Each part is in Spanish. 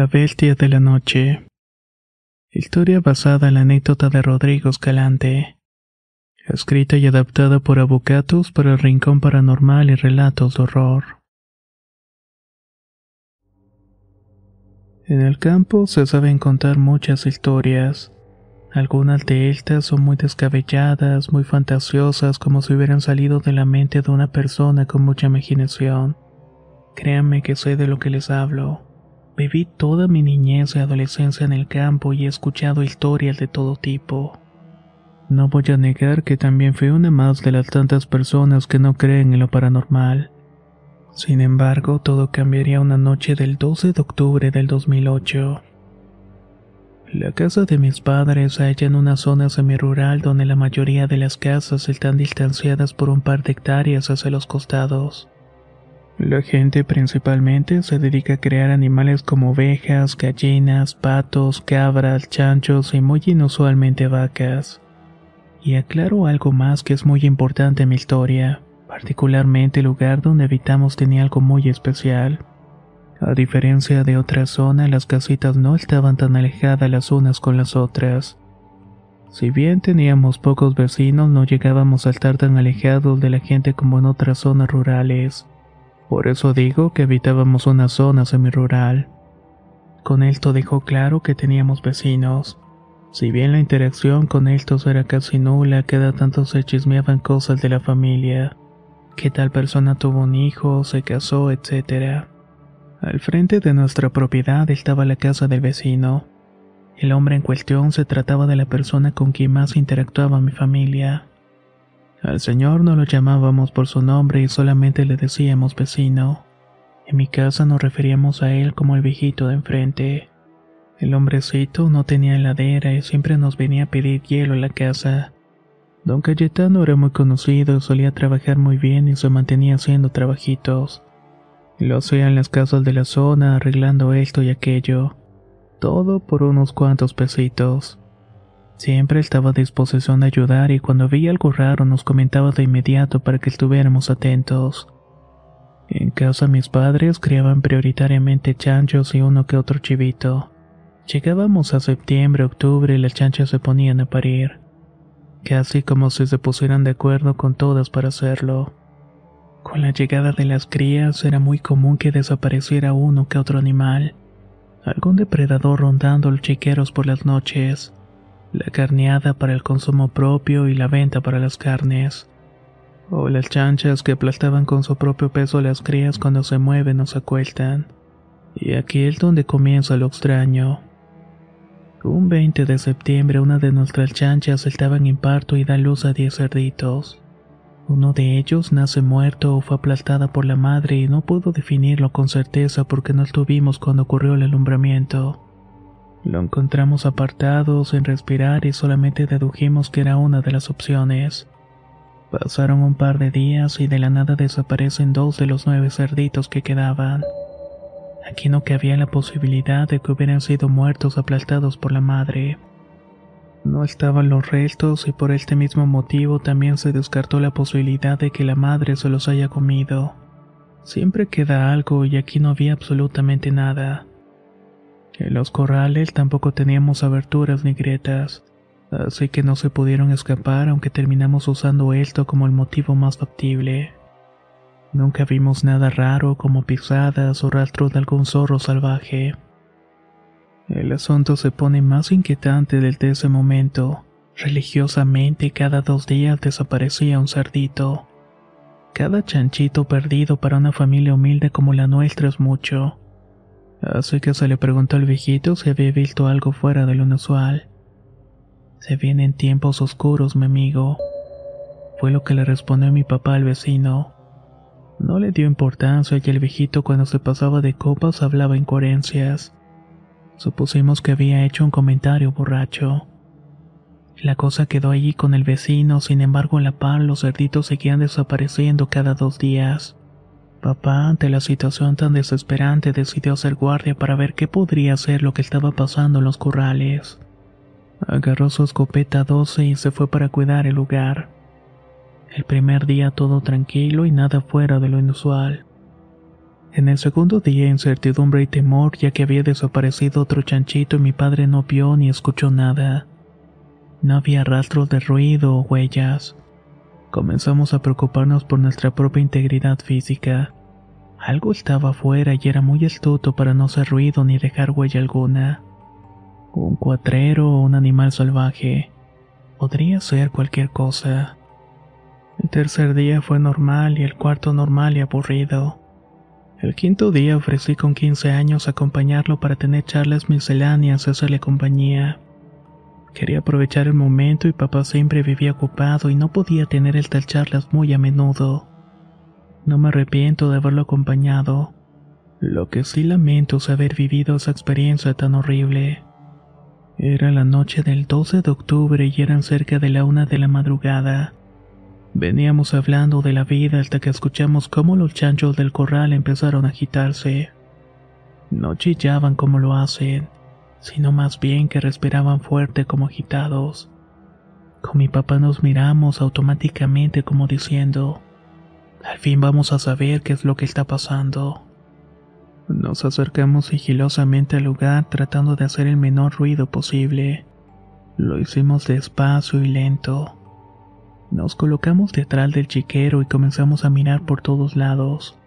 La Bestia de la Noche. Historia basada en la anécdota de Rodrigo Escalante. Escrita y adaptada por Avocatus para el Rincón Paranormal y Relatos de Horror. En el campo se saben contar muchas historias. Algunas de estas son muy descabelladas, muy fantasiosas, como si hubieran salido de la mente de una persona con mucha imaginación. Créanme que sé de lo que les hablo. Viví toda mi niñez y adolescencia en el campo y he escuchado historias de todo tipo. No voy a negar que también fui una más de las tantas personas que no creen en lo paranormal. Sin embargo, todo cambiaría una noche del 12 de octubre del 2008. La casa de mis padres se halla en una zona semirural donde la mayoría de las casas están distanciadas por un par de hectáreas hacia los costados. La gente principalmente se dedica a crear animales como ovejas, gallinas, patos, cabras, chanchos y muy inusualmente vacas. Y aclaro algo más que es muy importante en mi historia, particularmente el lugar donde habitamos tenía algo muy especial. A diferencia de otras zonas, las casitas no estaban tan alejadas las unas con las otras. Si bien teníamos pocos vecinos, no llegábamos a estar tan alejados de la gente como en otras zonas rurales. Por eso digo que habitábamos una zona semirural. Con esto dejó claro que teníamos vecinos. Si bien la interacción con estos era casi nula, cada tanto se chismeaban cosas de la familia. Que tal persona tuvo un hijo, se casó, etc. Al frente de nuestra propiedad estaba la casa del vecino. El hombre en cuestión se trataba de la persona con quien más interactuaba mi familia. Al señor no lo llamábamos por su nombre y solamente le decíamos vecino. En mi casa nos referíamos a él como el viejito de enfrente. El hombrecito no tenía heladera y siempre nos venía a pedir hielo a la casa. Don Cayetano era muy conocido, solía trabajar muy bien y se mantenía haciendo trabajitos. Lo hacía en las casas de la zona, arreglando esto y aquello. Todo por unos cuantos pesitos. Siempre estaba a disposición de ayudar y cuando veía algo raro nos comentaba de inmediato para que estuviéramos atentos. En casa mis padres criaban prioritariamente chanchos y uno que otro chivito. Llegábamos a septiembre, octubre y las chanchas se ponían a parir. Casi como si se pusieran de acuerdo con todas para hacerlo. Con la llegada de las crías era muy común que desapareciera uno que otro animal. Algún depredador rondando los chiqueros por las noches la carneada para el consumo propio y la venta para las carnes, o las chanchas que aplastaban con su propio peso las crías cuando se mueven o se acuestan. Y aquí es donde comienza lo extraño. Un 20 de septiembre una de nuestras chanchas estaba en imparto y da luz a 10 cerditos. Uno de ellos nace muerto o fue aplastada por la madre y no puedo definirlo con certeza porque no estuvimos cuando ocurrió el alumbramiento. Lo encontramos apartado, sin respirar y solamente dedujimos que era una de las opciones. Pasaron un par de días y de la nada desaparecen dos de los nueve cerditos que quedaban. Aquí no cabía la posibilidad de que hubieran sido muertos aplastados por la madre. No estaban los restos y por este mismo motivo también se descartó la posibilidad de que la madre se los haya comido. Siempre queda algo y aquí no había absolutamente nada. En los corrales tampoco teníamos aberturas ni grietas, así que no se pudieron escapar aunque terminamos usando esto como el motivo más factible. Nunca vimos nada raro como pisadas o rastros de algún zorro salvaje. El asunto se pone más inquietante desde ese momento. Religiosamente cada dos días desaparecía un cerdito. Cada chanchito perdido para una familia humilde como la nuestra es mucho. Así que se le preguntó al viejito si había visto algo fuera de lo usual. Se vienen tiempos oscuros, mi amigo. Fue lo que le respondió mi papá al vecino. No le dio importancia y el viejito cuando se pasaba de copas hablaba incoherencias. Supusimos que había hecho un comentario borracho. La cosa quedó allí con el vecino, sin embargo a la par los cerditos seguían desapareciendo cada dos días. Papá, ante la situación tan desesperante, decidió hacer guardia para ver qué podría ser lo que estaba pasando en los corrales. Agarró su escopeta 12 y se fue para cuidar el lugar. El primer día todo tranquilo y nada fuera de lo inusual. En el segundo día incertidumbre y temor ya que había desaparecido otro chanchito y mi padre no vio ni escuchó nada. No había rastros de ruido o huellas. Comenzamos a preocuparnos por nuestra propia integridad física. Algo estaba afuera y era muy astuto para no hacer ruido ni dejar huella alguna. Un cuatrero o un animal salvaje. Podría ser cualquier cosa. El tercer día fue normal y el cuarto normal y aburrido. El quinto día ofrecí con 15 años acompañarlo para tener charlas misceláneas y hacerle compañía. Quería aprovechar el momento y papá siempre vivía ocupado y no podía tener estas charlas muy a menudo. No me arrepiento de haberlo acompañado. Lo que sí lamento es haber vivido esa experiencia tan horrible. Era la noche del 12 de octubre y eran cerca de la una de la madrugada. Veníamos hablando de la vida hasta que escuchamos cómo los chanchos del corral empezaron a agitarse. No chillaban como lo hacen sino más bien que respiraban fuerte como agitados. Con mi papá nos miramos automáticamente como diciendo, al fin vamos a saber qué es lo que está pasando. Nos acercamos sigilosamente al lugar tratando de hacer el menor ruido posible. Lo hicimos despacio y lento. Nos colocamos detrás del chiquero y comenzamos a mirar por todos lados.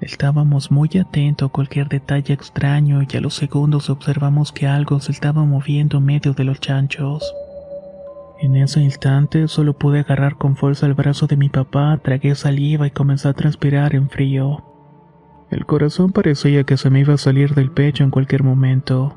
Estábamos muy atentos a cualquier detalle extraño y a los segundos observamos que algo se estaba moviendo en medio de los chanchos. En ese instante solo pude agarrar con fuerza el brazo de mi papá, tragué saliva y comencé a transpirar en frío. El corazón parecía que se me iba a salir del pecho en cualquier momento.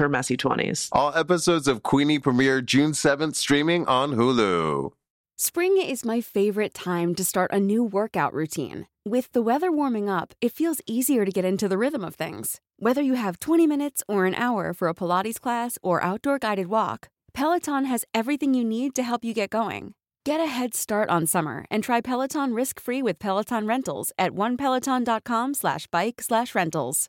her messy 20s. All episodes of Queenie premiere June 7th streaming on Hulu. Spring is my favorite time to start a new workout routine. With the weather warming up, it feels easier to get into the rhythm of things. Whether you have 20 minutes or an hour for a Pilates class or outdoor guided walk, Peloton has everything you need to help you get going. Get a head start on summer and try Peloton risk-free with Peloton Rentals at onepeloton.com slash bike slash rentals.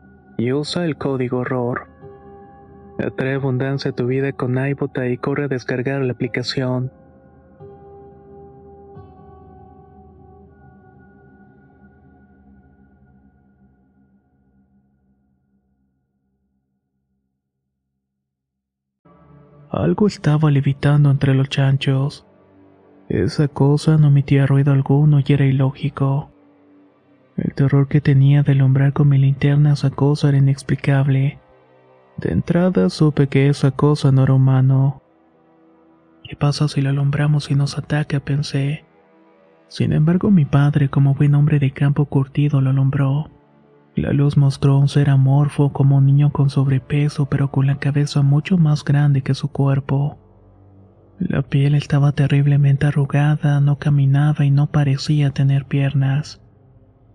y usa el código ROR. Atrae abundancia a tu vida con iBota y corre a descargar la aplicación. Algo estaba levitando entre los chanchos. Esa cosa no emitía ruido alguno y era ilógico. El terror que tenía de alumbrar con mi linterna esa cosa era inexplicable. De entrada supe que esa cosa no era humano. ¿Qué pasa si lo alumbramos y nos ataca? pensé. Sin embargo, mi padre, como buen hombre de campo curtido, lo alumbró. La luz mostró un ser amorfo como un niño con sobrepeso pero con la cabeza mucho más grande que su cuerpo. La piel estaba terriblemente arrugada, no caminaba y no parecía tener piernas.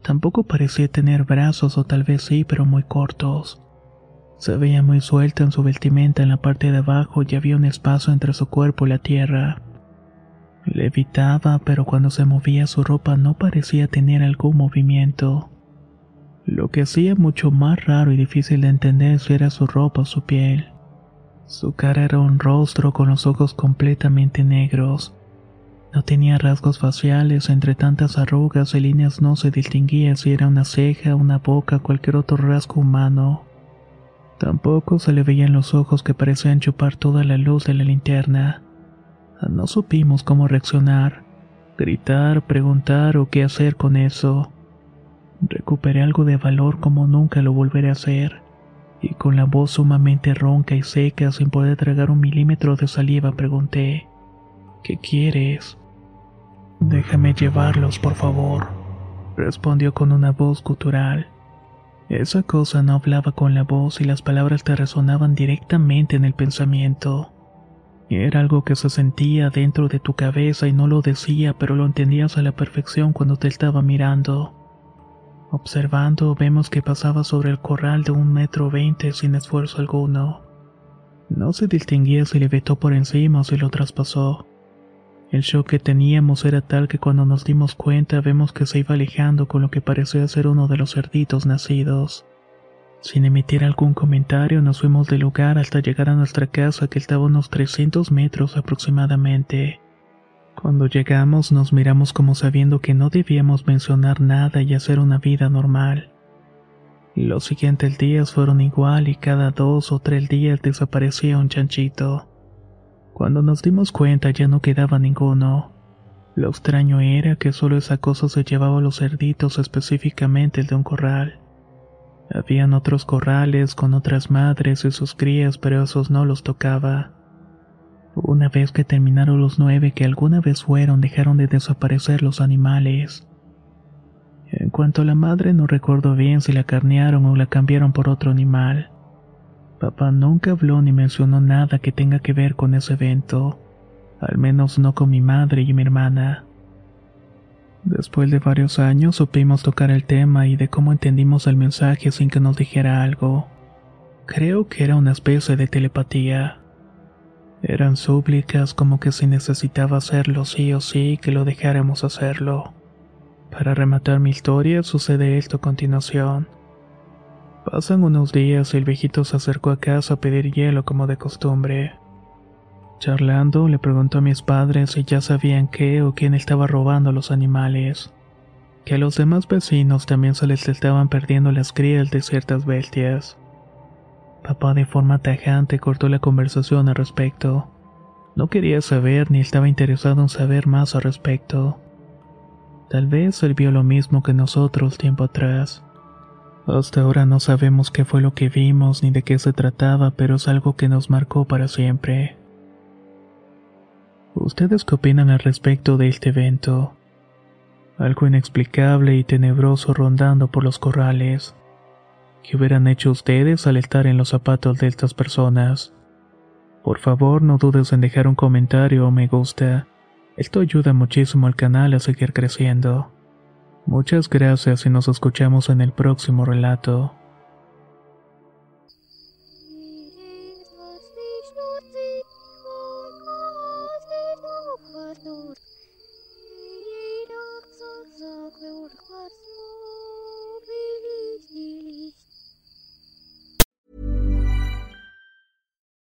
Tampoco parecía tener brazos o tal vez sí, pero muy cortos. Se veía muy suelta en su vestimenta en la parte de abajo y había un espacio entre su cuerpo y la tierra. Levitaba, pero cuando se movía su ropa no parecía tener algún movimiento. Lo que hacía mucho más raro y difícil de entender si era su ropa o su piel. Su cara era un rostro con los ojos completamente negros. No tenía rasgos faciales, entre tantas arrugas y líneas no se distinguía si era una ceja, una boca cualquier otro rasgo humano. Tampoco se le veían los ojos que parecían chupar toda la luz de la linterna. No supimos cómo reaccionar, gritar, preguntar o qué hacer con eso. Recuperé algo de valor como nunca lo volveré a hacer, y con la voz sumamente ronca y seca sin poder tragar un milímetro de saliva pregunté, ¿qué quieres? Déjame llevarlos, por favor, respondió con una voz gutural. Esa cosa no hablaba con la voz y las palabras te resonaban directamente en el pensamiento. Era algo que se sentía dentro de tu cabeza y no lo decía, pero lo entendías a la perfección cuando te estaba mirando. Observando vemos que pasaba sobre el corral de un metro veinte sin esfuerzo alguno. No se distinguía si le vetó por encima o si lo traspasó. El shock que teníamos era tal que cuando nos dimos cuenta vemos que se iba alejando con lo que parecía ser uno de los cerditos nacidos. Sin emitir algún comentario nos fuimos del lugar hasta llegar a nuestra casa que estaba a unos 300 metros aproximadamente. Cuando llegamos nos miramos como sabiendo que no debíamos mencionar nada y hacer una vida normal. Los siguientes días fueron igual y cada dos o tres días desaparecía un chanchito. Cuando nos dimos cuenta ya no quedaba ninguno. Lo extraño era que solo esa cosa se llevaba los cerditos, específicamente el de un corral. Habían otros corrales con otras madres y sus crías, pero esos no los tocaba. Una vez que terminaron los nueve que alguna vez fueron, dejaron de desaparecer los animales. En cuanto a la madre, no recuerdo bien si la carnearon o la cambiaron por otro animal. Papá nunca habló ni mencionó nada que tenga que ver con ese evento, al menos no con mi madre y mi hermana. Después de varios años supimos tocar el tema y de cómo entendimos el mensaje sin que nos dijera algo. Creo que era una especie de telepatía. Eran súplicas como que si necesitaba hacerlo sí o sí que lo dejáramos hacerlo. Para rematar mi historia sucede esto a continuación. Pasan unos días y el viejito se acercó a casa a pedir hielo como de costumbre. Charlando, le preguntó a mis padres si ya sabían qué o quién estaba robando los animales. Que a los demás vecinos también se les estaban perdiendo las crías de ciertas bestias. Papá de forma tajante cortó la conversación al respecto. No quería saber ni estaba interesado en saber más al respecto. Tal vez él vio lo mismo que nosotros tiempo atrás. Hasta ahora no sabemos qué fue lo que vimos ni de qué se trataba, pero es algo que nos marcó para siempre. ¿Ustedes qué opinan al respecto de este evento? Algo inexplicable y tenebroso rondando por los corrales. ¿Qué hubieran hecho ustedes al estar en los zapatos de estas personas? Por favor, no dudes en dejar un comentario o me gusta. Esto ayuda muchísimo al canal a seguir creciendo. Muchas gracias y nos escuchamos en el próximo relato.